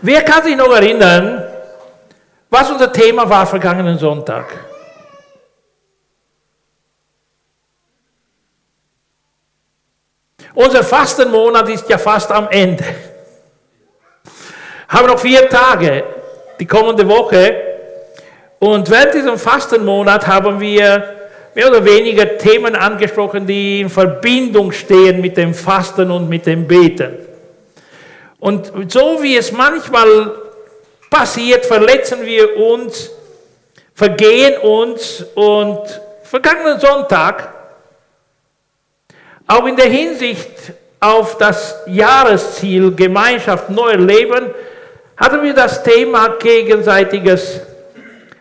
Wer kann sich noch erinnern, was unser Thema war vergangenen Sonntag? Unser Fastenmonat ist ja fast am Ende. Haben noch vier Tage, die kommende Woche. Und während diesem Fastenmonat haben wir mehr oder weniger Themen angesprochen, die in Verbindung stehen mit dem Fasten und mit dem Beten. Und so wie es manchmal passiert, verletzen wir uns, vergehen uns und vergangenen Sonntag, auch in der Hinsicht auf das Jahresziel Gemeinschaft, neuer Leben, hatten wir das Thema gegenseitiges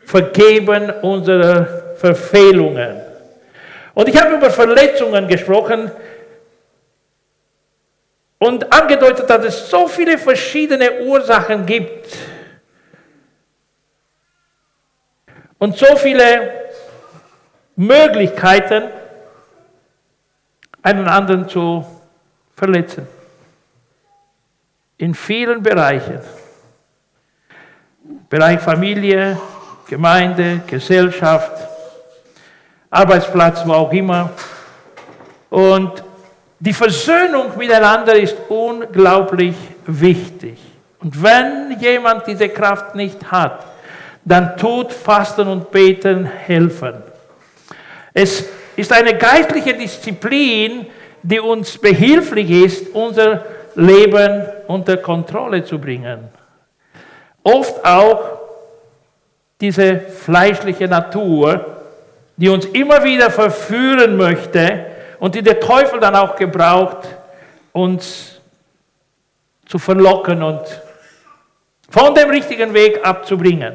Vergeben unserer Verfehlungen. Und ich habe über Verletzungen gesprochen, und angedeutet, dass es so viele verschiedene Ursachen gibt und so viele Möglichkeiten, einen anderen zu verletzen. In vielen Bereichen. Bereich Familie, Gemeinde, Gesellschaft, Arbeitsplatz, wo auch immer. Und die Versöhnung miteinander ist unglaublich wichtig. Und wenn jemand diese Kraft nicht hat, dann tut Fasten und Beten helfen. Es ist eine geistliche Disziplin, die uns behilflich ist, unser Leben unter Kontrolle zu bringen. Oft auch diese fleischliche Natur, die uns immer wieder verführen möchte, und die der Teufel dann auch gebraucht, uns zu verlocken und von dem richtigen Weg abzubringen.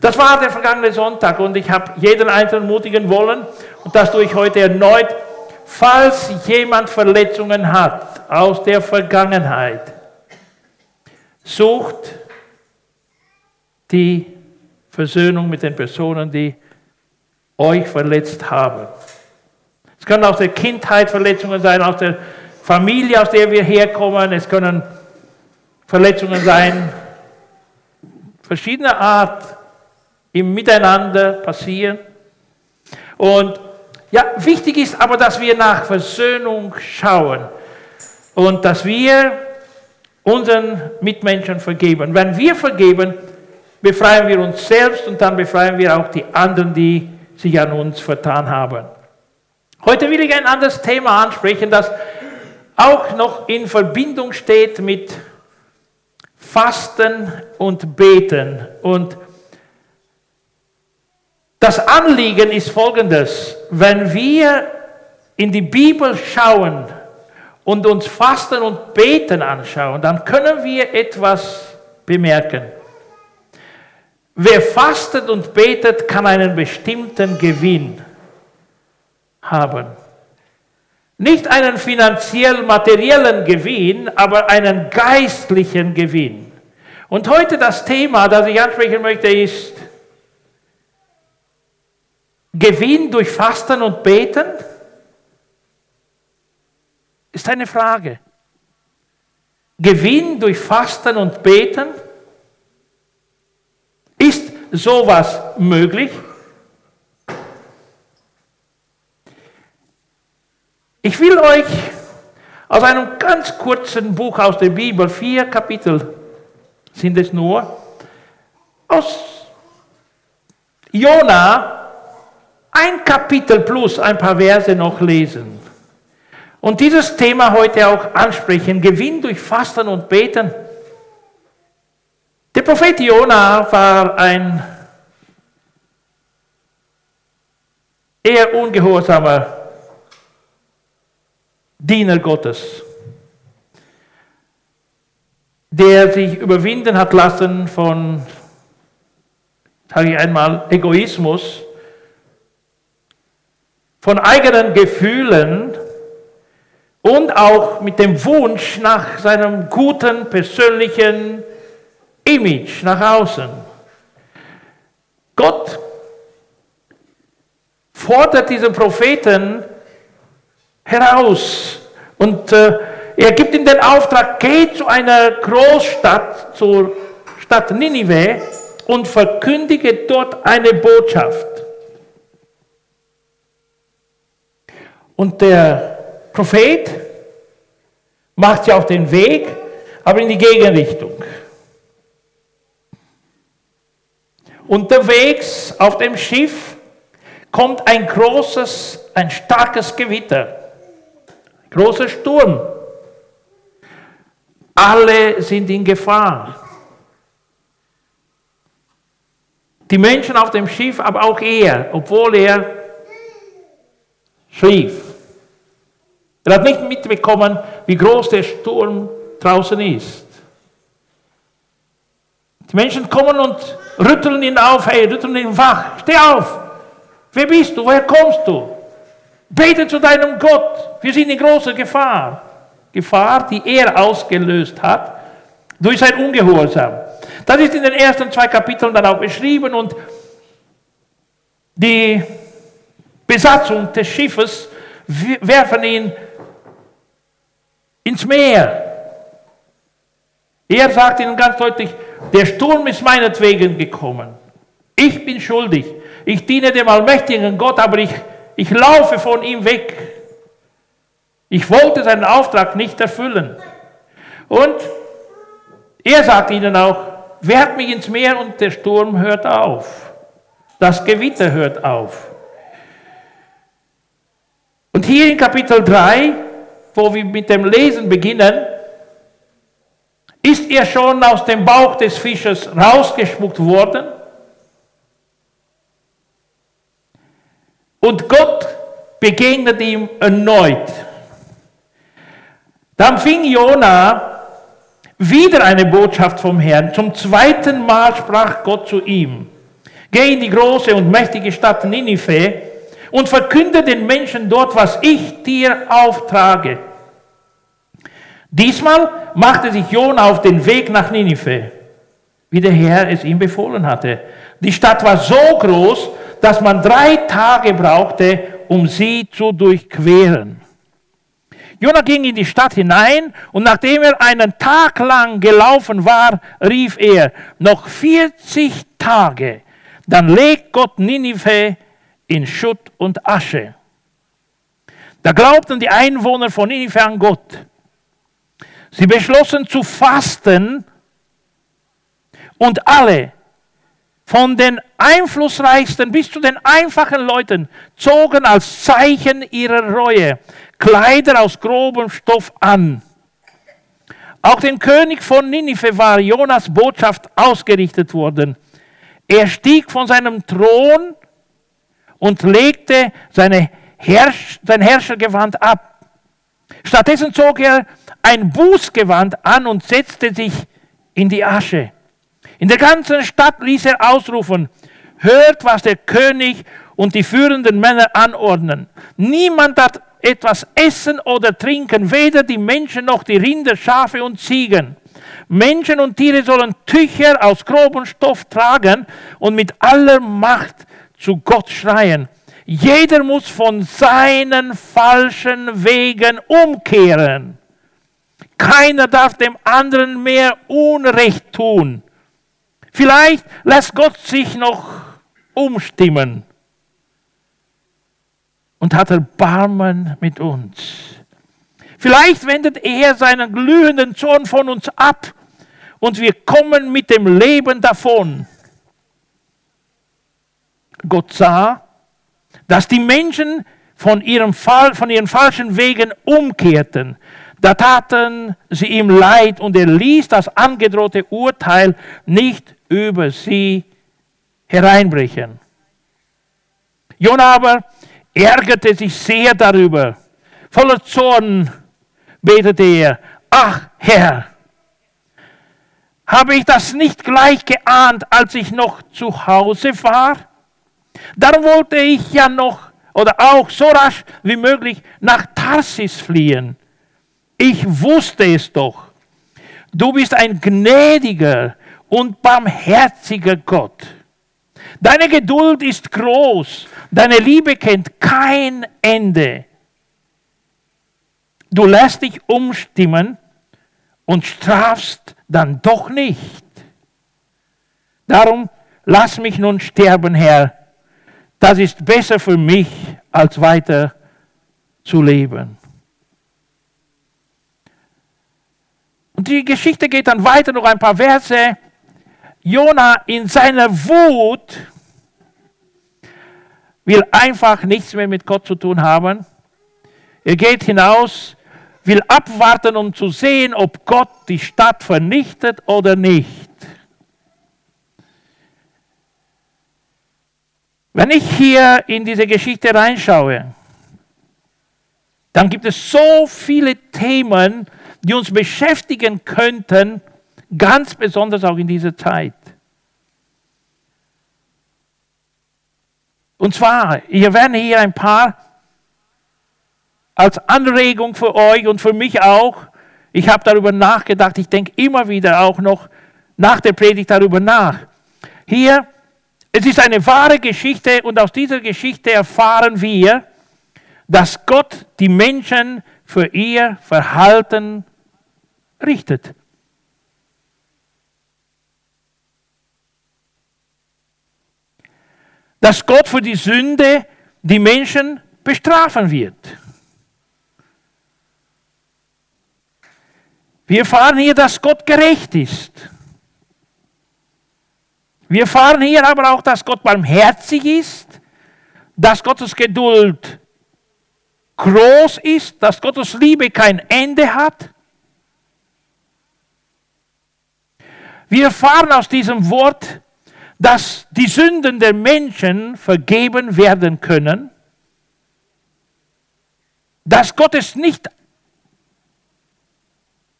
Das war der vergangene Sonntag und ich habe jeden Einzelnen mutigen wollen und das tue ich heute erneut. Falls jemand Verletzungen hat aus der Vergangenheit, sucht die Versöhnung mit den Personen, die euch verletzt haben. Es können aus der Kindheit Verletzungen sein, aus der Familie, aus der wir herkommen. Es können Verletzungen sein, verschiedener Art im Miteinander passieren. Und ja, wichtig ist aber, dass wir nach Versöhnung schauen und dass wir unseren Mitmenschen vergeben. Wenn wir vergeben, befreien wir uns selbst und dann befreien wir auch die anderen, die sich an uns vertan haben. Heute will ich ein anderes Thema ansprechen, das auch noch in Verbindung steht mit Fasten und Beten. Und das Anliegen ist folgendes. Wenn wir in die Bibel schauen und uns Fasten und Beten anschauen, dann können wir etwas bemerken. Wer fastet und betet, kann einen bestimmten Gewinn haben. Nicht einen finanziell-materiellen Gewinn, aber einen geistlichen Gewinn. Und heute das Thema, das ich ansprechen möchte, ist Gewinn durch Fasten und Beten? Ist eine Frage. Gewinn durch Fasten und Beten? Ist sowas möglich? Ich will euch aus einem ganz kurzen Buch aus der Bibel, vier Kapitel sind es nur, aus Jona ein Kapitel plus ein paar Verse noch lesen. Und dieses Thema heute auch ansprechen, Gewinn durch Fasten und Beten. Der Prophet Jona war ein eher ungehorsamer Diener Gottes, der sich überwinden hat lassen von, sage ich einmal, Egoismus, von eigenen Gefühlen und auch mit dem Wunsch nach seinem guten persönlichen Image nach außen. Gott fordert diesen Propheten heraus. Und äh, Er gibt ihm den Auftrag, geh zu einer Großstadt, zur Stadt Ninive und verkündige dort eine Botschaft. Und der Prophet macht sich auf den Weg, aber in die Gegenrichtung. Unterwegs auf dem Schiff kommt ein großes, ein starkes Gewitter, großer Sturm. Alle sind in Gefahr. Die Menschen auf dem Schiff, aber auch er, obwohl er schlief. Er hat nicht mitbekommen, wie groß der Sturm draußen ist. Die Menschen kommen und rütteln ihn auf, hey, rütteln ihn wach, steh auf. Wer bist du? Woher kommst du? Bete zu deinem Gott. Wir sind in großer Gefahr. Gefahr, die er ausgelöst hat durch sein Ungehorsam. Das ist in den ersten zwei Kapiteln dann auch beschrieben und die Besatzung des Schiffes werfen ihn ins Meer. Er sagt ihnen ganz deutlich, der Sturm ist meinetwegen gekommen. Ich bin schuldig. Ich diene dem allmächtigen Gott, aber ich, ich laufe von ihm weg. Ich wollte seinen Auftrag nicht erfüllen. Und er sagt ihnen auch, werft mich ins Meer und der Sturm hört auf. Das Gewitter hört auf. Und hier in Kapitel 3, wo wir mit dem Lesen beginnen, ist er schon aus dem Bauch des Fisches rausgespuckt worden. Und Gott begegnet ihm erneut. Dann fing Jona wieder eine Botschaft vom Herrn. Zum zweiten Mal sprach Gott zu ihm: Geh in die große und mächtige Stadt Ninive und verkünde den Menschen dort, was ich dir auftrage. Diesmal machte sich Jona auf den Weg nach Ninive, wie der Herr es ihm befohlen hatte. Die Stadt war so groß, dass man drei Tage brauchte, um sie zu durchqueren. Jona ging in die Stadt hinein und nachdem er einen Tag lang gelaufen war, rief er, noch 40 Tage, dann legt Gott Ninive in Schutt und Asche. Da glaubten die Einwohner von Ninive an Gott. Sie beschlossen zu fasten und alle, von den einflussreichsten bis zu den einfachen Leuten, zogen als Zeichen ihrer Reue Kleider aus grobem Stoff an. Auch dem König von Ninive war Jonas Botschaft ausgerichtet worden. Er stieg von seinem Thron und legte seine Herrsch sein Herrschergewand ab. Stattdessen zog er ein Bußgewand an und setzte sich in die Asche. In der ganzen Stadt ließ er ausrufen, hört, was der König und die führenden Männer anordnen. Niemand hat etwas essen oder trinken, weder die Menschen noch die Rinder, Schafe und Ziegen. Menschen und Tiere sollen Tücher aus grobem Stoff tragen und mit aller Macht zu Gott schreien. Jeder muss von seinen falschen Wegen umkehren. Keiner darf dem anderen mehr Unrecht tun. Vielleicht lässt Gott sich noch umstimmen und hat Erbarmen mit uns. Vielleicht wendet er seinen glühenden Zorn von uns ab und wir kommen mit dem Leben davon. Gott sah, dass die Menschen von, ihrem Fall, von ihren falschen Wegen umkehrten. Da taten sie ihm leid und er ließ das angedrohte Urteil nicht über sie hereinbrechen. Jona aber ärgerte sich sehr darüber. Voller Zorn betete er, ach Herr, habe ich das nicht gleich geahnt, als ich noch zu Hause war? Darum wollte ich ja noch oder auch so rasch wie möglich nach Tarsis fliehen. Ich wusste es doch. Du bist ein gnädiger und barmherziger Gott. Deine Geduld ist groß, deine Liebe kennt kein Ende. du lässt dich umstimmen und strafst dann doch nicht. Darum lass mich nun sterben, Herr. Das ist besser für mich, als weiter zu leben. Und die Geschichte geht dann weiter, noch ein paar Verse. Jona in seiner Wut will einfach nichts mehr mit Gott zu tun haben. Er geht hinaus, will abwarten, um zu sehen, ob Gott die Stadt vernichtet oder nicht. Wenn ich hier in diese Geschichte reinschaue, dann gibt es so viele Themen, die uns beschäftigen könnten, ganz besonders auch in dieser Zeit. Und zwar, hier werden hier ein paar als Anregung für euch und für mich auch. Ich habe darüber nachgedacht, ich denke immer wieder auch noch nach der Predigt darüber nach. Hier, es ist eine wahre Geschichte und aus dieser Geschichte erfahren wir, dass Gott die Menschen für ihr Verhalten richtet. Dass Gott für die Sünde die Menschen bestrafen wird. Wir erfahren hier, dass Gott gerecht ist. Wir erfahren hier aber auch, dass Gott barmherzig ist, dass Gottes Geduld groß ist, dass Gottes Liebe kein Ende hat. Wir erfahren aus diesem Wort, dass die Sünden der Menschen vergeben werden können, dass Gott es nicht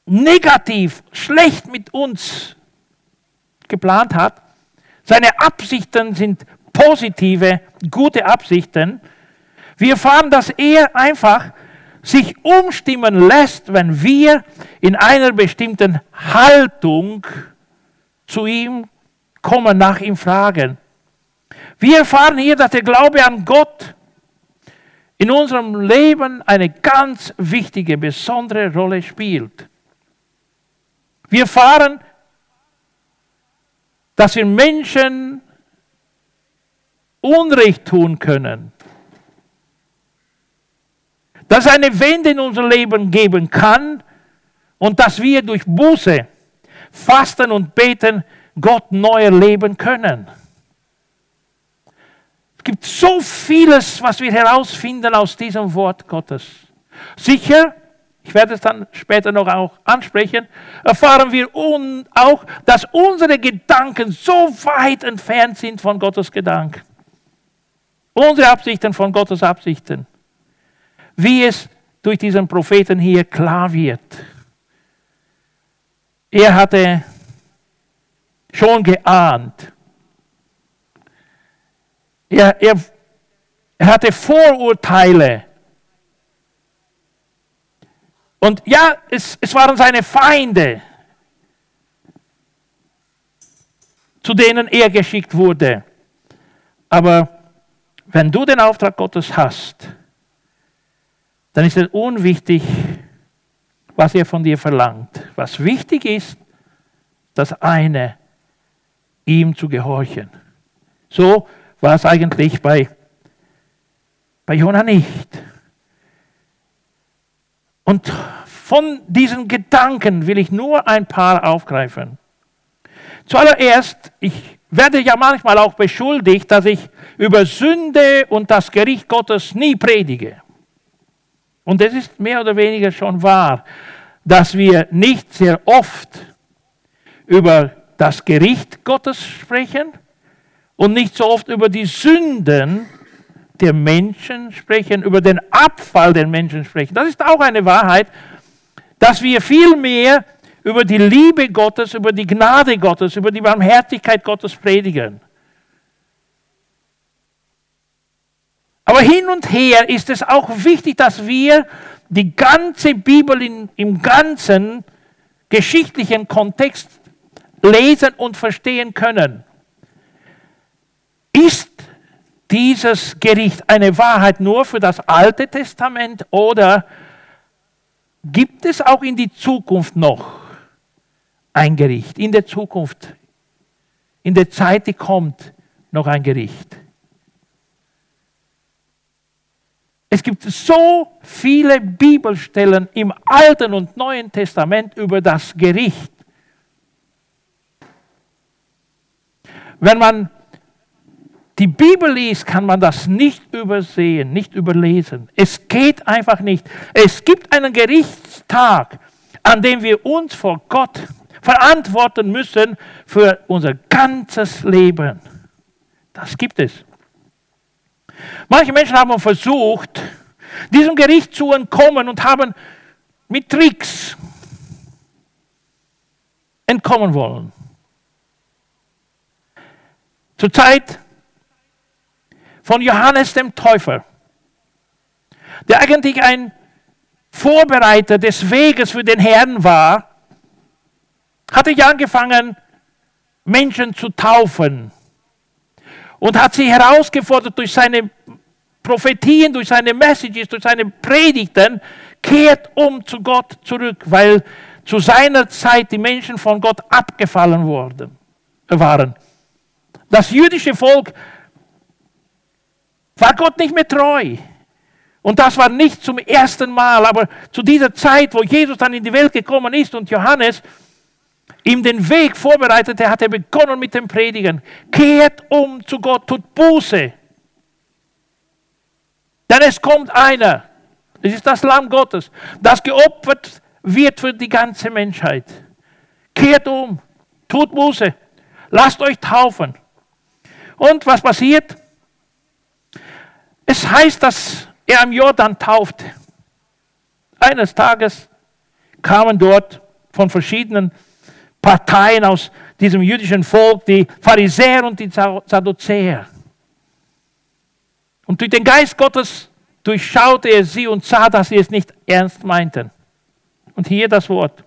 negativ, schlecht mit uns geplant hat. Seine Absichten sind positive, gute Absichten. Wir erfahren, dass er einfach sich umstimmen lässt, wenn wir in einer bestimmten Haltung zu ihm kommen, nach ihm fragen. Wir erfahren hier, dass der Glaube an Gott in unserem Leben eine ganz wichtige, besondere Rolle spielt. Wir erfahren, dass wir Menschen Unrecht tun können. Dass es eine Wende in unser Leben geben kann und dass wir durch Buße Fasten und Beten Gott neu erleben können. Es gibt so vieles, was wir herausfinden aus diesem Wort Gottes. Sicher, ich werde es dann später noch auch ansprechen, erfahren wir auch, dass unsere Gedanken so weit entfernt sind von Gottes Gedanken. Unsere Absichten von Gottes Absichten. Wie es durch diesen Propheten hier klar wird. Er hatte schon geahnt. Er, er, er hatte Vorurteile. Und ja, es, es waren seine Feinde, zu denen er geschickt wurde. Aber wenn du den Auftrag Gottes hast, dann ist es unwichtig, was er von dir verlangt. Was wichtig ist, das eine, ihm zu gehorchen. So war es eigentlich bei, bei Jona nicht. Und von diesen Gedanken will ich nur ein paar aufgreifen. Zuallererst, ich werde ja manchmal auch beschuldigt, dass ich über Sünde und das Gericht Gottes nie predige. Und es ist mehr oder weniger schon wahr, dass wir nicht sehr oft über das Gericht Gottes sprechen und nicht so oft über die Sünden der Menschen sprechen, über den Abfall der Menschen sprechen. Das ist auch eine Wahrheit, dass wir viel mehr über die Liebe Gottes, über die Gnade Gottes, über die Barmherzigkeit Gottes predigen. Aber hin und her ist es auch wichtig, dass wir die ganze Bibel in, im ganzen geschichtlichen Kontext lesen und verstehen können. Ist dieses Gericht eine Wahrheit nur für das Alte Testament oder gibt es auch in die Zukunft noch ein Gericht. In der Zukunft, in der Zeit, die kommt, noch ein Gericht. Es gibt so viele Bibelstellen im Alten und Neuen Testament über das Gericht. Wenn man die Bibel liest, kann man das nicht übersehen, nicht überlesen. Es geht einfach nicht. Es gibt einen Gerichtstag, an dem wir uns vor Gott verantworten müssen für unser ganzes Leben. Das gibt es. Manche Menschen haben versucht, diesem Gericht zu entkommen und haben mit Tricks entkommen wollen. Zur Zeit von Johannes dem Täufer, der eigentlich ein Vorbereiter des Weges für den Herrn war, hatte ich angefangen, Menschen zu taufen und hat sie herausgefordert durch seine Prophetien, durch seine Messages, durch seine Predigten, kehrt um zu Gott zurück, weil zu seiner Zeit die Menschen von Gott abgefallen worden, waren. Das jüdische Volk war Gott nicht mehr treu. Und das war nicht zum ersten Mal, aber zu dieser Zeit, wo Jesus dann in die Welt gekommen ist und Johannes ihm den Weg vorbereitete, hat er begonnen mit dem Predigen. Kehrt um zu Gott, tut Buße. Denn es kommt einer, es ist das Lamm Gottes, das geopfert wird für die ganze Menschheit. Kehrt um, tut Buße, lasst euch taufen. Und was passiert? Es heißt, dass er am Jordan taufte. Eines Tages kamen dort von verschiedenen Parteien aus diesem jüdischen Volk, die Pharisäer und die Sadduzäer. Und durch den Geist Gottes durchschaute er sie und sah, dass sie es nicht ernst meinten. Und hier das Wort.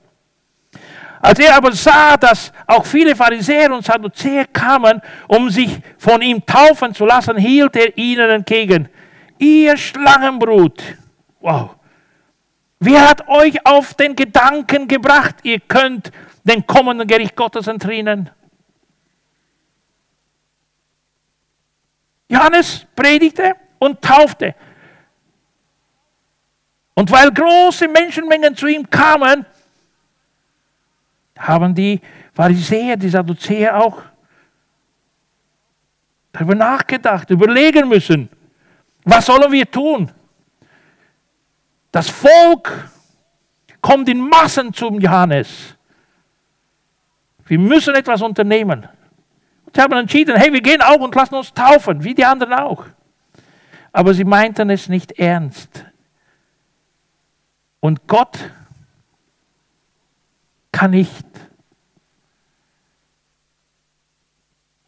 Als er aber sah, dass auch viele Pharisäer und Sadduzäer kamen, um sich von ihm taufen zu lassen, hielt er ihnen entgegen. Ihr Schlangenbrut. Wow. Wer hat euch auf den Gedanken gebracht, ihr könnt dem kommenden Gericht Gottes entrinnen. Johannes predigte und taufte. Und weil große Menschenmengen zu ihm kamen, haben die Pharisäer, die Sadduzäer auch darüber nachgedacht, überlegen müssen, was sollen wir tun? Das Volk kommt in Massen zum Johannes. Wir müssen etwas unternehmen. Und sie haben entschieden, hey, wir gehen auch und lassen uns taufen, wie die anderen auch. Aber sie meinten es nicht ernst. Und Gott kann nicht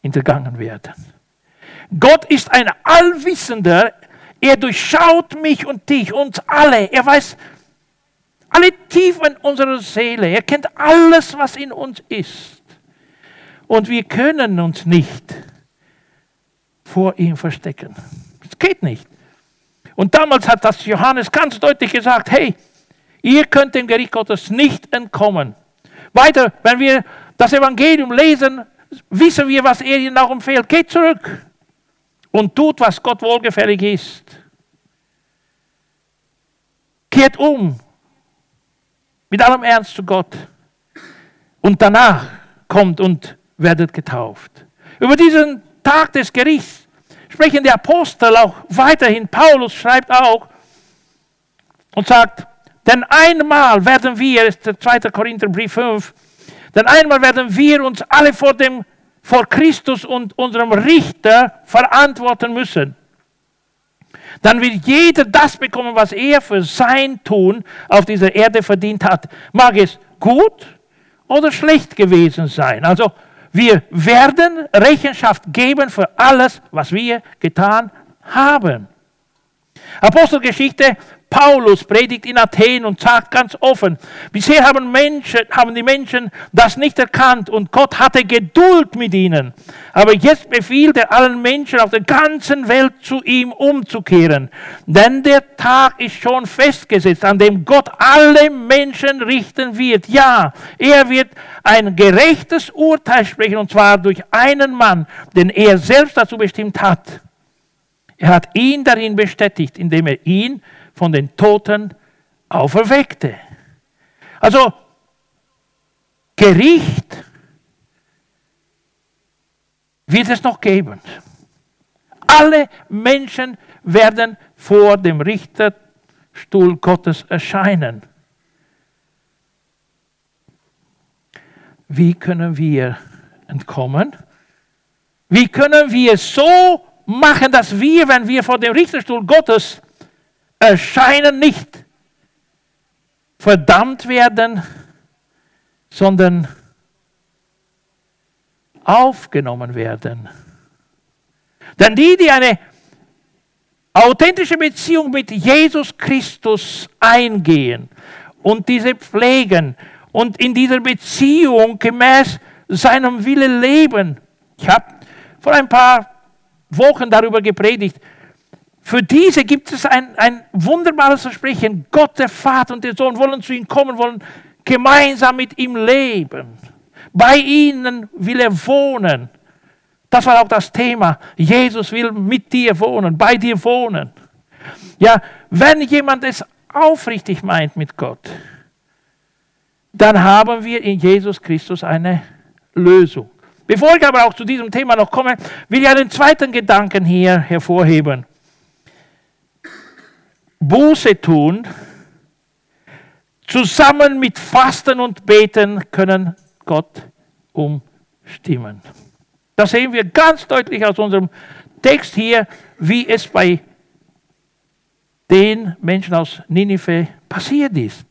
hintergangen werden. Gott ist ein Allwissender. Er durchschaut mich und dich, uns alle. Er weiß, alle Tiefen unserer Seele. Er kennt alles, was in uns ist. Und wir können uns nicht vor ihm verstecken. Das geht nicht. Und damals hat das Johannes ganz deutlich gesagt, hey, ihr könnt dem Gericht Gottes nicht entkommen. Weiter, wenn wir das Evangelium lesen, wissen wir, was er ihnen auch empfiehlt. Geht zurück und tut, was Gott wohlgefällig ist. Kehrt um mit allem Ernst zu Gott. Und danach kommt und werdet getauft. Über diesen Tag des Gerichts sprechen die Apostel auch weiterhin. Paulus schreibt auch und sagt, denn einmal werden wir, ist der 2. Korintherbrief 5, denn einmal werden wir uns alle vor, dem, vor Christus und unserem Richter verantworten müssen dann wird jeder das bekommen, was er für sein Tun auf dieser Erde verdient hat. Mag es gut oder schlecht gewesen sein. Also wir werden Rechenschaft geben für alles, was wir getan haben. Apostelgeschichte Paulus predigt in Athen und sagt ganz offen, bisher haben, Menschen, haben die Menschen das nicht erkannt und Gott hatte Geduld mit ihnen. Aber jetzt befiehlt er allen Menschen auf der ganzen Welt zu ihm umzukehren. Denn der Tag ist schon festgesetzt, an dem Gott alle Menschen richten wird. Ja, er wird ein gerechtes Urteil sprechen und zwar durch einen Mann, den er selbst dazu bestimmt hat. Er hat ihn darin bestätigt, indem er ihn von den Toten auferweckte. Also Gericht wird es noch geben. Alle Menschen werden vor dem Richterstuhl Gottes erscheinen. Wie können wir entkommen? Wie können wir so machen, dass wir, wenn wir vor dem Richterstuhl Gottes erscheinen, nicht verdammt werden, sondern aufgenommen werden. Denn die, die eine authentische Beziehung mit Jesus Christus eingehen und diese pflegen und in dieser Beziehung gemäß seinem Wille leben. Ich habe vor ein paar Wochen darüber gepredigt. Für diese gibt es ein, ein wunderbares Versprechen. Gott, der Vater und der Sohn wollen zu ihm kommen, wollen gemeinsam mit ihm leben. Bei ihnen will er wohnen. Das war auch das Thema. Jesus will mit dir wohnen, bei dir wohnen. Ja, wenn jemand es aufrichtig meint mit Gott, dann haben wir in Jesus Christus eine Lösung. Bevor ich aber auch zu diesem Thema noch komme, will ich einen zweiten Gedanken hier hervorheben. Buße tun, zusammen mit Fasten und Beten können Gott umstimmen. Das sehen wir ganz deutlich aus unserem Text hier, wie es bei den Menschen aus Ninive passiert ist.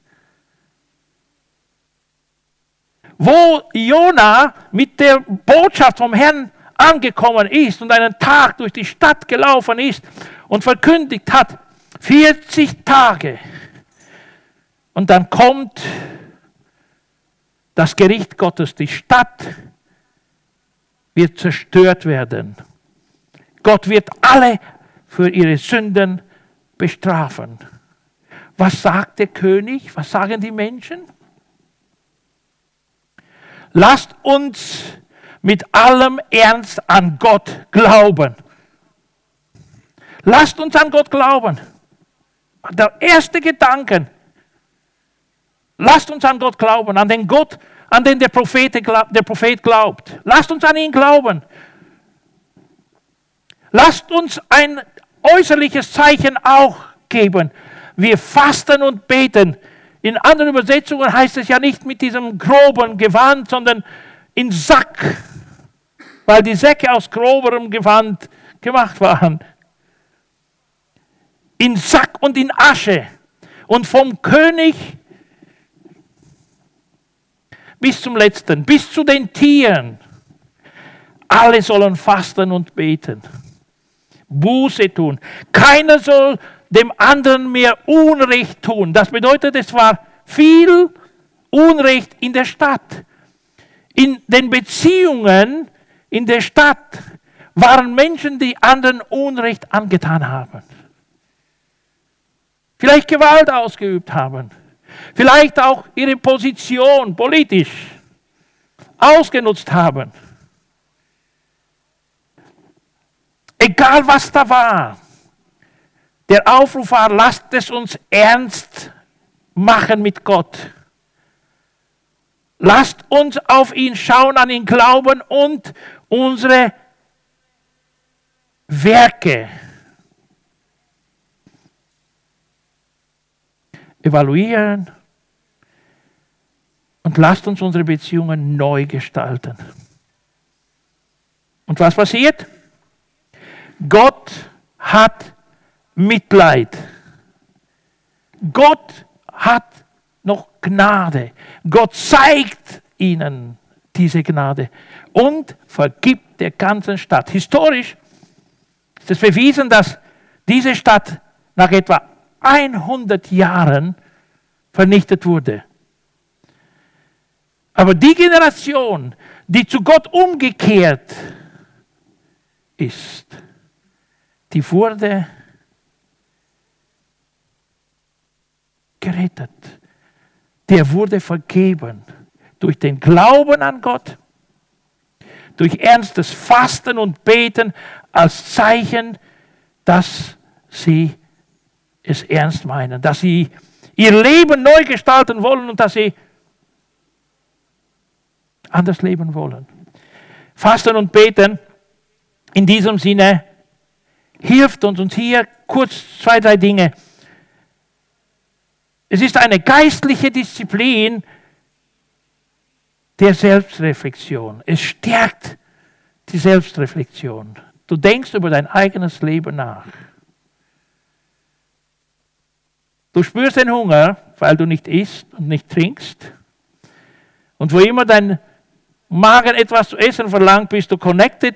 wo Jona mit der Botschaft vom Herrn angekommen ist und einen Tag durch die Stadt gelaufen ist und verkündigt hat, 40 Tage. Und dann kommt das Gericht Gottes, die Stadt wird zerstört werden. Gott wird alle für ihre Sünden bestrafen. Was sagt der König? Was sagen die Menschen? Lasst uns mit allem Ernst an Gott glauben. Lasst uns an Gott glauben. Der erste Gedanke. Lasst uns an Gott glauben, an den Gott, an den der Prophet, der Prophet glaubt. Lasst uns an ihn glauben. Lasst uns ein äußerliches Zeichen auch geben. Wir fasten und beten in anderen Übersetzungen heißt es ja nicht mit diesem groben Gewand, sondern in Sack, weil die Säcke aus groberem Gewand gemacht waren. In Sack und in Asche. Und vom König bis zum letzten, bis zu den Tieren. Alle sollen fasten und beten. Buße tun. Keiner soll dem anderen mehr Unrecht tun. Das bedeutet, es war viel Unrecht in der Stadt. In den Beziehungen in der Stadt waren Menschen, die anderen Unrecht angetan haben. Vielleicht Gewalt ausgeübt haben. Vielleicht auch ihre Position politisch ausgenutzt haben. Egal was da war. Der Aufruf war, lasst es uns ernst machen mit Gott. Lasst uns auf ihn schauen, an ihn glauben und unsere Werke evaluieren und lasst uns unsere Beziehungen neu gestalten. Und was passiert? Gott hat Mitleid. Gott hat noch Gnade. Gott zeigt ihnen diese Gnade und vergibt der ganzen Stadt. Historisch ist es bewiesen, dass diese Stadt nach etwa 100 Jahren vernichtet wurde. Aber die Generation, die zu Gott umgekehrt ist, die wurde gerettet. Der wurde vergeben durch den Glauben an Gott, durch ernstes Fasten und Beten als Zeichen, dass sie es ernst meinen, dass sie ihr Leben neu gestalten wollen und dass sie anders leben wollen. Fasten und Beten in diesem Sinne hilft uns. Und hier kurz zwei, drei Dinge. Es ist eine geistliche Disziplin der Selbstreflexion. Es stärkt die Selbstreflexion. Du denkst über dein eigenes Leben nach. Du spürst den Hunger, weil du nicht isst und nicht trinkst. Und wo immer dein Magen etwas zu essen verlangt, bist du connected,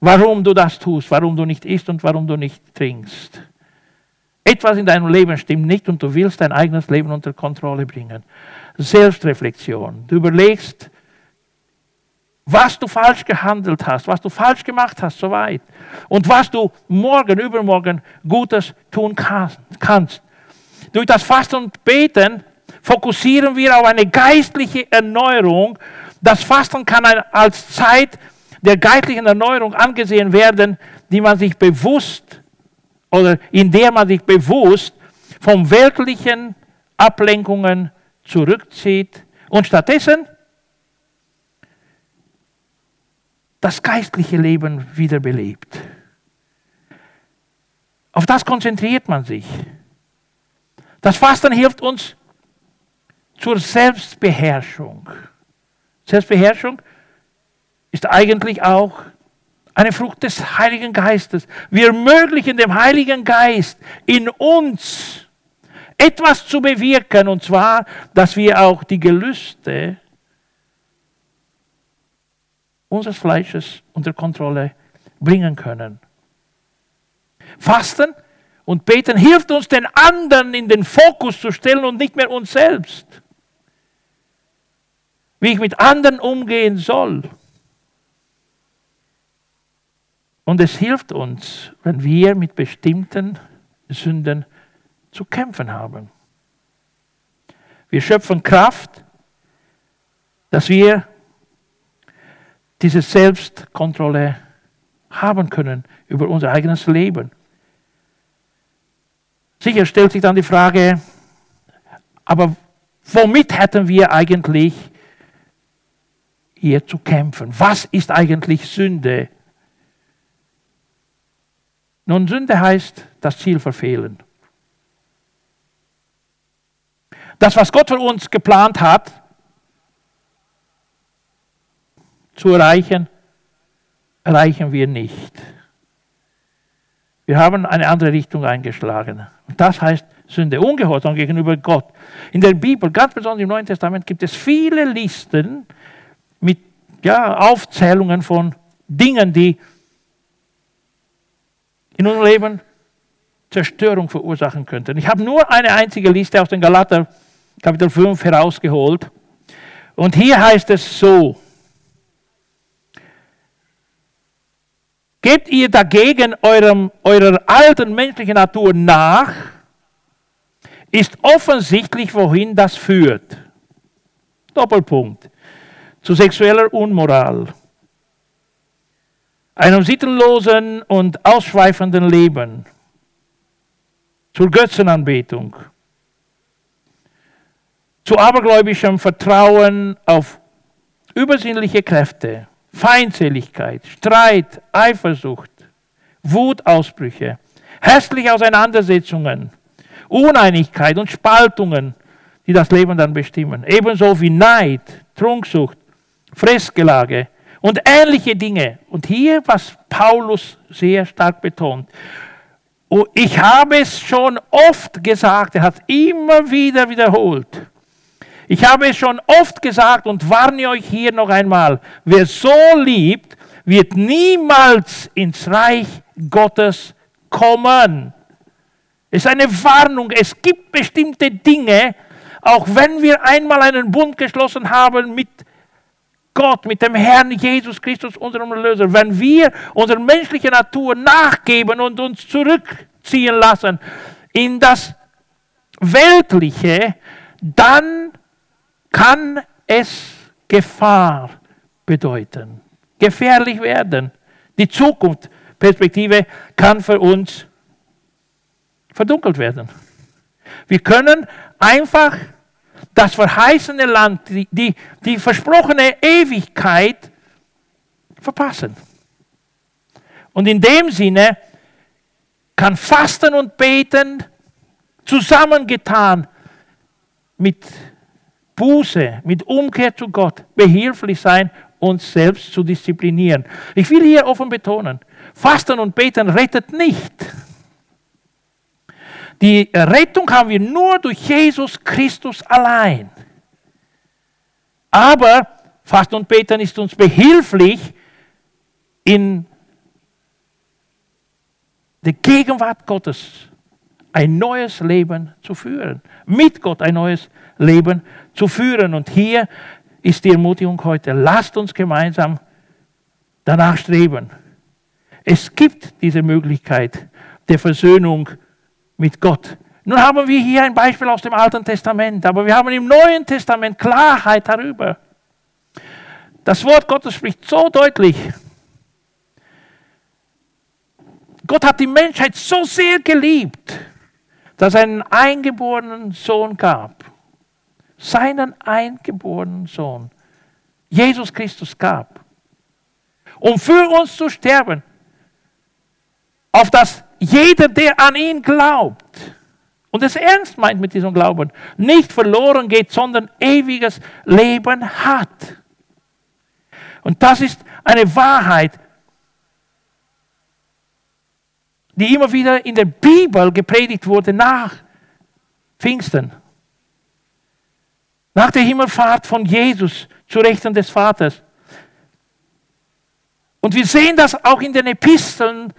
warum du das tust, warum du nicht isst und warum du nicht trinkst. Etwas in deinem Leben stimmt nicht und du willst dein eigenes Leben unter Kontrolle bringen. Selbstreflexion. Du überlegst, was du falsch gehandelt hast, was du falsch gemacht hast, soweit. Und was du morgen, übermorgen Gutes tun kannst. Durch das Fasten und Beten fokussieren wir auf eine geistliche Erneuerung. Das Fasten kann als Zeit der geistlichen Erneuerung angesehen werden, die man sich bewusst oder in der man sich bewusst von weltlichen Ablenkungen zurückzieht und stattdessen das geistliche Leben wiederbelebt. Auf das konzentriert man sich. Das Fasten hilft uns zur Selbstbeherrschung. Selbstbeherrschung ist eigentlich auch eine Frucht des Heiligen Geistes. Wir ermöglichen dem Heiligen Geist in uns etwas zu bewirken, und zwar, dass wir auch die Gelüste unseres Fleisches unter Kontrolle bringen können. Fasten und Beten hilft uns, den anderen in den Fokus zu stellen und nicht mehr uns selbst. Wie ich mit anderen umgehen soll. Und es hilft uns, wenn wir mit bestimmten Sünden zu kämpfen haben. Wir schöpfen Kraft, dass wir diese Selbstkontrolle haben können über unser eigenes Leben. Sicher stellt sich dann die Frage, aber womit hätten wir eigentlich hier zu kämpfen? Was ist eigentlich Sünde? Nun, Sünde heißt das Ziel verfehlen. Das, was Gott für uns geplant hat, zu erreichen, erreichen wir nicht. Wir haben eine andere Richtung eingeschlagen. Und das heißt Sünde, Ungehorsam gegenüber Gott. In der Bibel, ganz besonders im Neuen Testament, gibt es viele Listen mit ja, Aufzählungen von Dingen, die in unserem Leben Zerstörung verursachen könnten. Ich habe nur eine einzige Liste aus den Galater Kapitel 5 herausgeholt. Und hier heißt es so, Gebt ihr dagegen eurem, eurer alten menschlichen Natur nach, ist offensichtlich, wohin das führt. Doppelpunkt. Zu sexueller Unmoral, einem sittenlosen und ausschweifenden Leben, zur Götzenanbetung, zu abergläubischem Vertrauen auf übersinnliche Kräfte, Feindseligkeit, Streit, Eifersucht, Wutausbrüche, hässliche Auseinandersetzungen, Uneinigkeit und Spaltungen, die das Leben dann bestimmen. Ebenso wie Neid, Trunksucht, Fressgelage, und ähnliche Dinge. Und hier, was Paulus sehr stark betont. Oh, ich habe es schon oft gesagt, er hat immer wieder wiederholt. Ich habe es schon oft gesagt und warne euch hier noch einmal. Wer so liebt, wird niemals ins Reich Gottes kommen. Es ist eine Warnung. Es gibt bestimmte Dinge, auch wenn wir einmal einen Bund geschlossen haben mit Gott, mit dem Herrn Jesus Christus, unserem Erlöser, wenn wir unserer menschlichen Natur nachgeben und uns zurückziehen lassen in das Weltliche, dann kann es Gefahr bedeuten, gefährlich werden. Die Zukunftsperspektive kann für uns verdunkelt werden. Wir können einfach das verheißene Land, die, die, die versprochene Ewigkeit verpassen. Und in dem Sinne kann Fasten und Beten zusammengetan mit Buße, mit Umkehr zu Gott behilflich sein, uns selbst zu disziplinieren. Ich will hier offen betonen, Fasten und Beten rettet nicht. Die Rettung haben wir nur durch Jesus Christus allein. Aber Fasten und Beten ist uns behilflich, in der Gegenwart Gottes ein neues Leben zu führen. Mit Gott ein neues Leben zu führen. Und hier ist die Ermutigung heute. Lasst uns gemeinsam danach streben. Es gibt diese Möglichkeit der Versöhnung mit Gott. Nun haben wir hier ein Beispiel aus dem Alten Testament, aber wir haben im Neuen Testament Klarheit darüber. Das Wort Gottes spricht so deutlich. Gott hat die Menschheit so sehr geliebt, dass einen eingeborenen Sohn gab. Seinen eingeborenen Sohn. Jesus Christus gab. Um für uns zu sterben. Auf das jeder, der an ihn glaubt und es ernst meint mit diesem Glauben, nicht verloren geht, sondern ewiges Leben hat. Und das ist eine Wahrheit, die immer wieder in der Bibel gepredigt wurde nach Pfingsten. Nach der Himmelfahrt von Jesus zu Rechten des Vaters. Und wir sehen das auch in den Episteln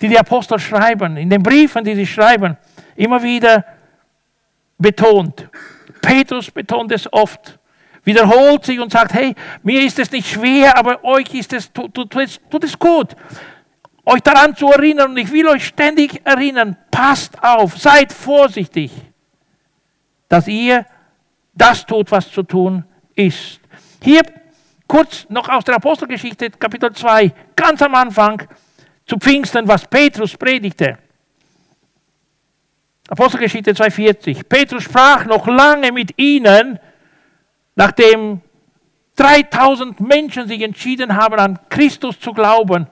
die die Apostel schreiben, in den Briefen, die sie schreiben, immer wieder betont. Petrus betont es oft, wiederholt sich und sagt, hey, mir ist es nicht schwer, aber euch ist es, tut, tut, tut es gut, euch daran zu erinnern und ich will euch ständig erinnern, passt auf, seid vorsichtig, dass ihr das tut, was zu tun ist. Hier kurz noch aus der Apostelgeschichte, Kapitel 2, ganz am Anfang, zu Pfingsten, was Petrus predigte. Apostelgeschichte 2,40. Petrus sprach noch lange mit ihnen, nachdem 3000 Menschen sich entschieden haben, an Christus zu glauben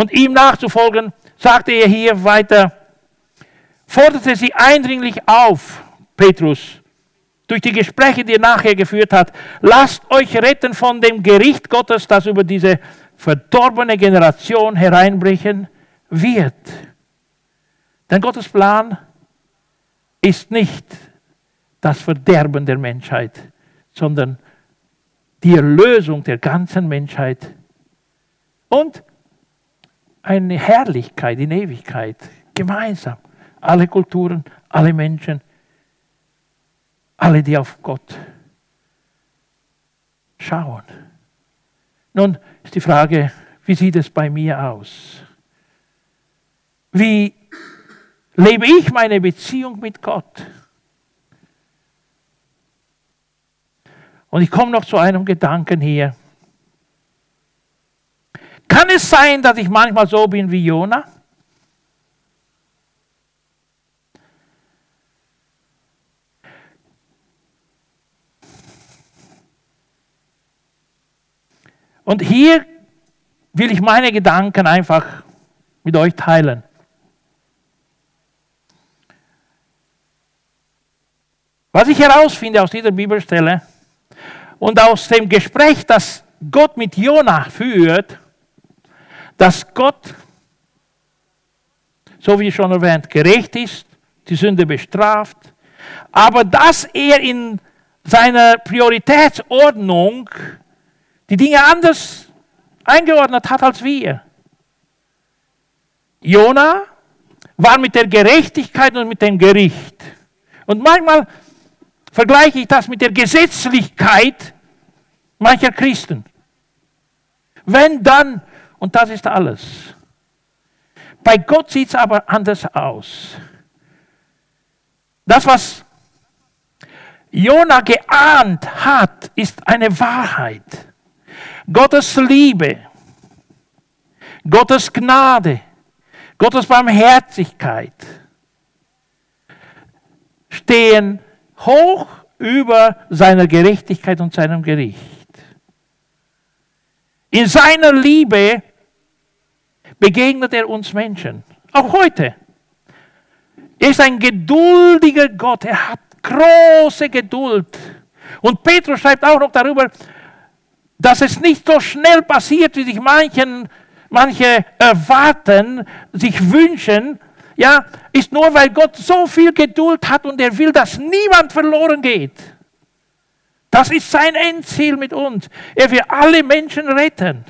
und ihm nachzufolgen, sagte er hier weiter, forderte sie eindringlich auf, Petrus, durch die Gespräche, die er nachher geführt hat, lasst euch retten von dem Gericht Gottes, das über diese verdorbene Generation hereinbrechen wird. Denn Gottes Plan ist nicht das Verderben der Menschheit, sondern die Erlösung der ganzen Menschheit und eine Herrlichkeit in Ewigkeit, gemeinsam. Alle Kulturen, alle Menschen, alle, die auf Gott schauen. Nun ist die Frage, wie sieht es bei mir aus? Wie lebe ich meine Beziehung mit Gott? Und ich komme noch zu einem Gedanken hier. Kann es sein, dass ich manchmal so bin wie Jona? Und hier will ich meine Gedanken einfach mit euch teilen. Was ich herausfinde aus dieser Bibelstelle und aus dem Gespräch, das Gott mit Jona führt, dass Gott, so wie schon erwähnt, gerecht ist, die Sünde bestraft, aber dass er in seiner Prioritätsordnung die Dinge anders eingeordnet hat als wir. Jona war mit der Gerechtigkeit und mit dem Gericht. Und manchmal vergleiche ich das mit der Gesetzlichkeit mancher Christen. Wenn dann, und das ist alles. Bei Gott sieht es aber anders aus. Das, was Jona geahnt hat, ist eine Wahrheit. Gottes Liebe, Gottes Gnade, Gottes Barmherzigkeit stehen hoch über seiner Gerechtigkeit und seinem Gericht. In seiner Liebe begegnet er uns Menschen, auch heute. Er ist ein geduldiger Gott, er hat große Geduld. Und Petrus schreibt auch noch darüber, dass es nicht so schnell passiert, wie sich manchen, manche erwarten, sich wünschen, ja, ist nur, weil Gott so viel Geduld hat und er will, dass niemand verloren geht. Das ist sein Endziel mit uns. Er will alle Menschen retten.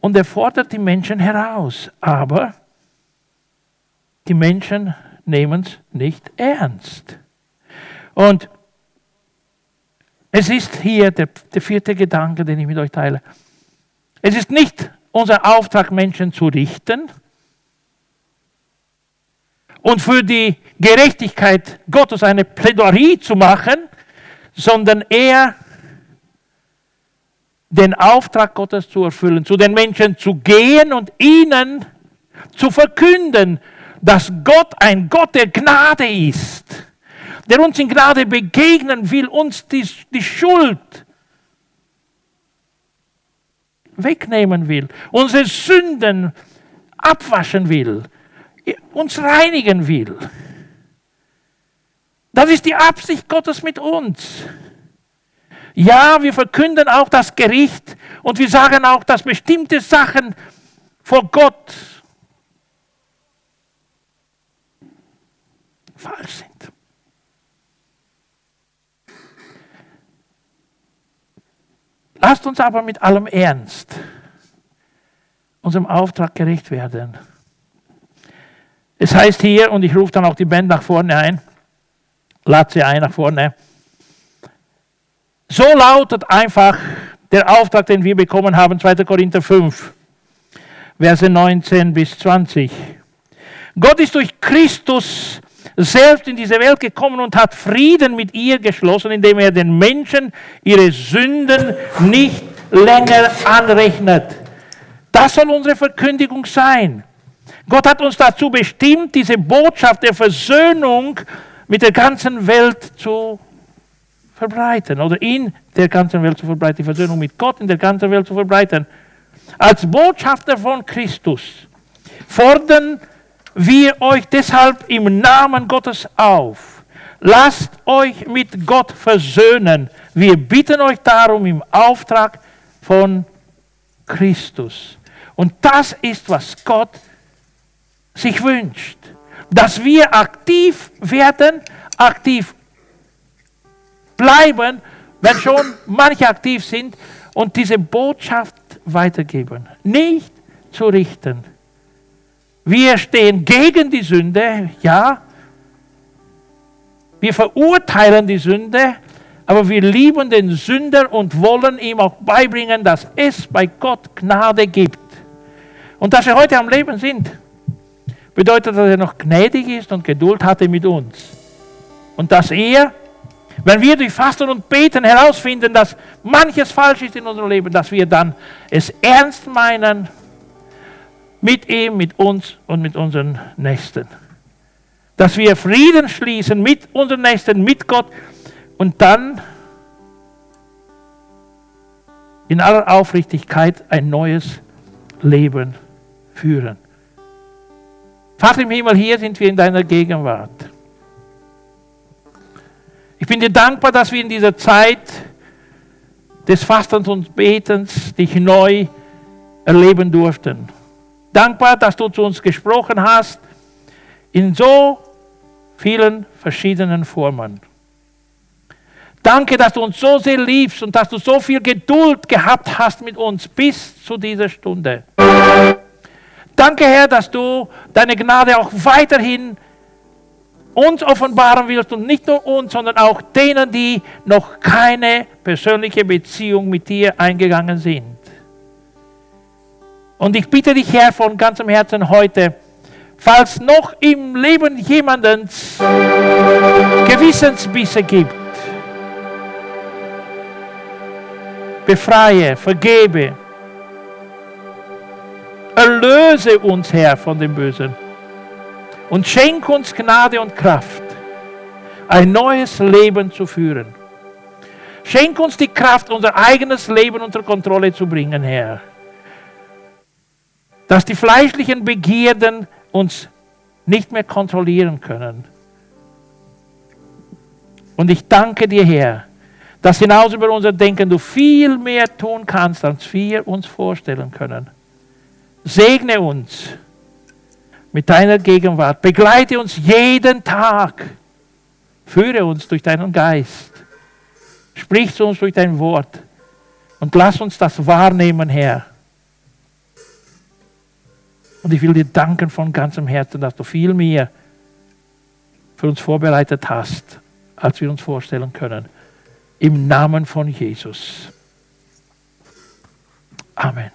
Und er fordert die Menschen heraus. Aber die Menschen nehmen es nicht ernst. Und es ist hier der, der vierte Gedanke, den ich mit euch teile. Es ist nicht unser Auftrag, Menschen zu richten und für die Gerechtigkeit Gottes eine Plädoyer zu machen, sondern eher den Auftrag Gottes zu erfüllen, zu den Menschen zu gehen und ihnen zu verkünden, dass Gott ein Gott der Gnade ist der uns in Gnade begegnen will, uns die, die Schuld wegnehmen will, unsere Sünden abwaschen will, uns reinigen will. Das ist die Absicht Gottes mit uns. Ja, wir verkünden auch das Gericht und wir sagen auch, dass bestimmte Sachen vor Gott falsch sind. Lasst uns aber mit allem Ernst unserem Auftrag gerecht werden. Es heißt hier, und ich rufe dann auch die Band nach vorne ein, lade sie ein nach vorne. So lautet einfach der Auftrag, den wir bekommen haben, 2. Korinther 5, Verse 19 bis 20. Gott ist durch Christus selbst in diese Welt gekommen und hat Frieden mit ihr geschlossen, indem er den Menschen ihre Sünden nicht länger anrechnet. Das soll unsere Verkündigung sein. Gott hat uns dazu bestimmt, diese Botschaft der Versöhnung mit der ganzen Welt zu verbreiten oder in der ganzen Welt zu verbreiten, die Versöhnung mit Gott in der ganzen Welt zu verbreiten. Als Botschafter von Christus fordern wir euch deshalb im Namen Gottes auf. Lasst euch mit Gott versöhnen. Wir bitten euch darum im Auftrag von Christus. Und das ist, was Gott sich wünscht. Dass wir aktiv werden, aktiv bleiben, wenn schon manche aktiv sind und diese Botschaft weitergeben. Nicht zu richten, wir stehen gegen die Sünde, ja. Wir verurteilen die Sünde, aber wir lieben den Sünder und wollen ihm auch beibringen, dass es bei Gott Gnade gibt. Und dass wir heute am Leben sind, bedeutet, dass er noch gnädig ist und Geduld hatte mit uns. Und dass er, wenn wir durch Fasten und Beten herausfinden, dass manches falsch ist in unserem Leben, dass wir dann es ernst meinen mit ihm, mit uns und mit unseren Nächsten. Dass wir Frieden schließen mit unseren Nächsten, mit Gott und dann in aller Aufrichtigkeit ein neues Leben führen. Vater im Himmel, hier sind wir in deiner Gegenwart. Ich bin dir dankbar, dass wir in dieser Zeit des Fastens und Betens dich neu erleben durften. Dankbar, dass du zu uns gesprochen hast in so vielen verschiedenen Formen. Danke, dass du uns so sehr liebst und dass du so viel Geduld gehabt hast mit uns bis zu dieser Stunde. danke, Herr, dass du deine Gnade auch weiterhin uns offenbaren willst und nicht nur uns, sondern auch denen, die noch keine persönliche Beziehung mit dir eingegangen sind. Und ich bitte dich, Herr, von ganzem Herzen heute, falls noch im Leben jemandens Gewissensbisse gibt, befreie, vergebe, erlöse uns, Herr, von dem Bösen und schenk uns Gnade und Kraft, ein neues Leben zu führen. Schenk uns die Kraft, unser eigenes Leben unter Kontrolle zu bringen, Herr. Dass die fleischlichen Begierden uns nicht mehr kontrollieren können. Und ich danke dir, Herr, dass hinaus über unser Denken du viel mehr tun kannst, als wir uns vorstellen können. Segne uns mit deiner Gegenwart. Begleite uns jeden Tag. Führe uns durch deinen Geist. Sprich zu uns durch dein Wort. Und lass uns das wahrnehmen, Herr. Und ich will dir danken von ganzem Herzen, dass du viel mehr für uns vorbereitet hast, als wir uns vorstellen können. Im Namen von Jesus. Amen.